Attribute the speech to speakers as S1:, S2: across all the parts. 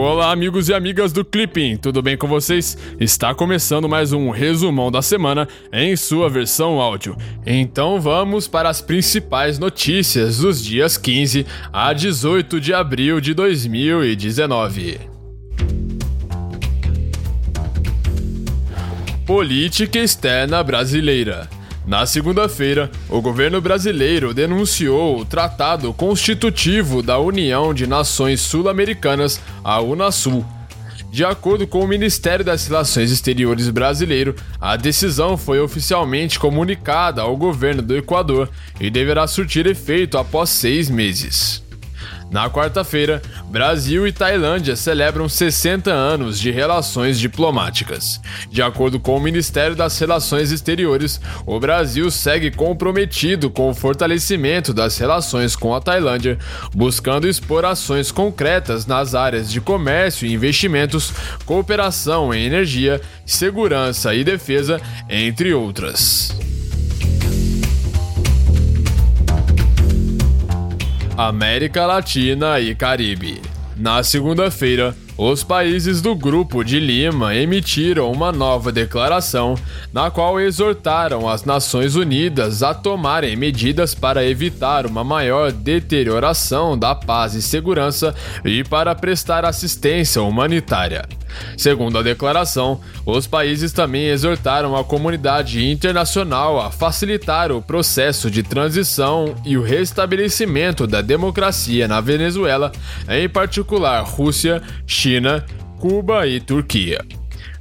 S1: Olá, amigos e amigas do Clipping, tudo bem com vocês? Está começando mais um resumão da semana em sua versão áudio. Então vamos para as principais notícias dos dias 15 a 18 de abril de 2019. Política externa brasileira. Na segunda-feira, o governo brasileiro denunciou o Tratado Constitutivo da União de Nações Sul-Americanas, a Unasul. De acordo com o Ministério das Relações Exteriores brasileiro, a decisão foi oficialmente comunicada ao governo do Equador e deverá surtir efeito após seis meses. Na quarta-feira, Brasil e Tailândia celebram 60 anos de relações diplomáticas. De acordo com o Ministério das Relações Exteriores, o Brasil segue comprometido com o fortalecimento das relações com a Tailândia, buscando expor ações concretas nas áreas de comércio e investimentos, cooperação em energia, segurança e defesa, entre outras. América Latina e Caribe. Na segunda-feira, os países do Grupo de Lima emitiram uma nova declaração na qual exortaram as Nações Unidas a tomarem medidas para evitar uma maior deterioração da paz e segurança e para prestar assistência humanitária. Segundo a declaração, os países também exortaram a comunidade internacional a facilitar o processo de transição e o restabelecimento da democracia na Venezuela, em particular Rússia, China, Cuba e Turquia.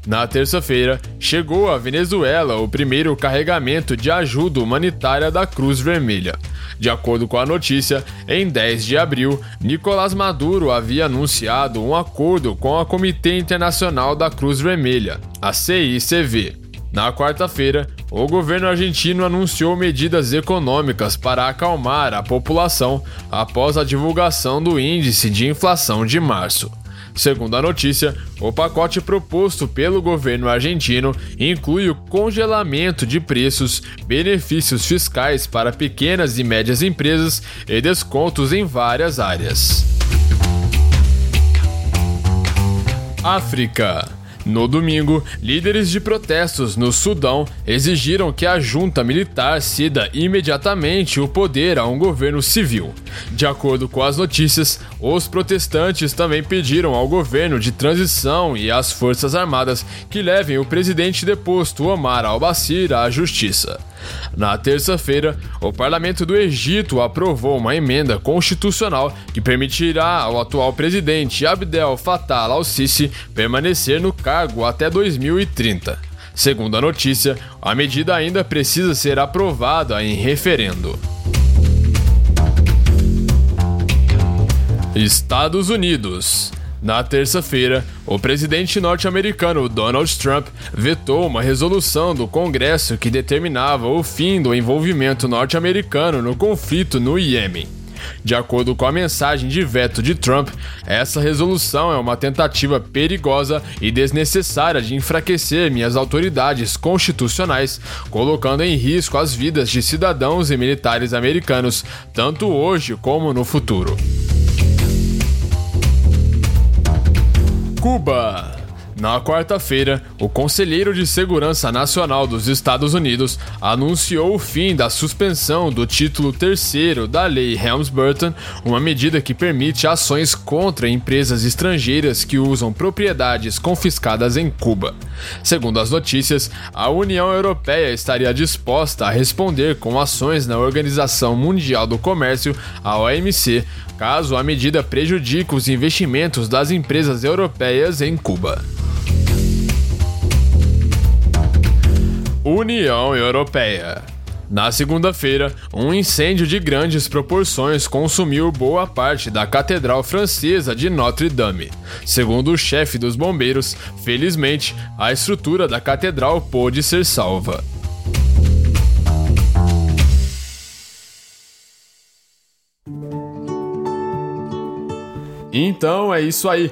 S1: Na terça-feira, chegou à Venezuela o primeiro carregamento de ajuda humanitária da Cruz Vermelha. De acordo com a notícia, em 10 de abril, Nicolás Maduro havia anunciado um acordo com a Comitê Internacional da Cruz Vermelha, a CICV. Na quarta-feira, o governo argentino anunciou medidas econômicas para acalmar a população após a divulgação do índice de inflação de março. Segundo a notícia, o pacote proposto pelo governo argentino inclui o congelamento de preços, benefícios fiscais para pequenas e médias empresas e descontos em várias áreas. África no domingo, líderes de protestos no Sudão exigiram que a junta militar ceda imediatamente o poder a um governo civil. De acordo com as notícias, os protestantes também pediram ao governo de transição e às Forças Armadas que levem o presidente deposto Omar al-Bashir à justiça. Na terça-feira, o parlamento do Egito aprovou uma emenda constitucional que permitirá ao atual presidente Abdel Fattah al-Sisi permanecer no cargo até 2030. Segundo a notícia, a medida ainda precisa ser aprovada em referendo. Estados Unidos. Na terça-feira, o presidente norte-americano Donald Trump vetou uma resolução do Congresso que determinava o fim do envolvimento norte-americano no conflito no Iêmen. De acordo com a mensagem de veto de Trump, essa resolução é uma tentativa perigosa e desnecessária de enfraquecer minhas autoridades constitucionais, colocando em risco as vidas de cidadãos e militares americanos, tanto hoje como no futuro. Cuba. Na quarta-feira, o Conselheiro de Segurança Nacional dos Estados Unidos anunciou o fim da suspensão do título terceiro da Lei Helms-Burton, uma medida que permite ações contra empresas estrangeiras que usam propriedades confiscadas em Cuba. Segundo as notícias, a União Europeia estaria disposta a responder com ações na Organização Mundial do Comércio, a OMC, caso a medida prejudique os investimentos das empresas europeias em Cuba. União Europeia. Na segunda-feira, um incêndio de grandes proporções consumiu boa parte da Catedral Francesa de Notre-Dame. Segundo o chefe dos bombeiros, felizmente, a estrutura da catedral pôde ser salva. Então é isso aí.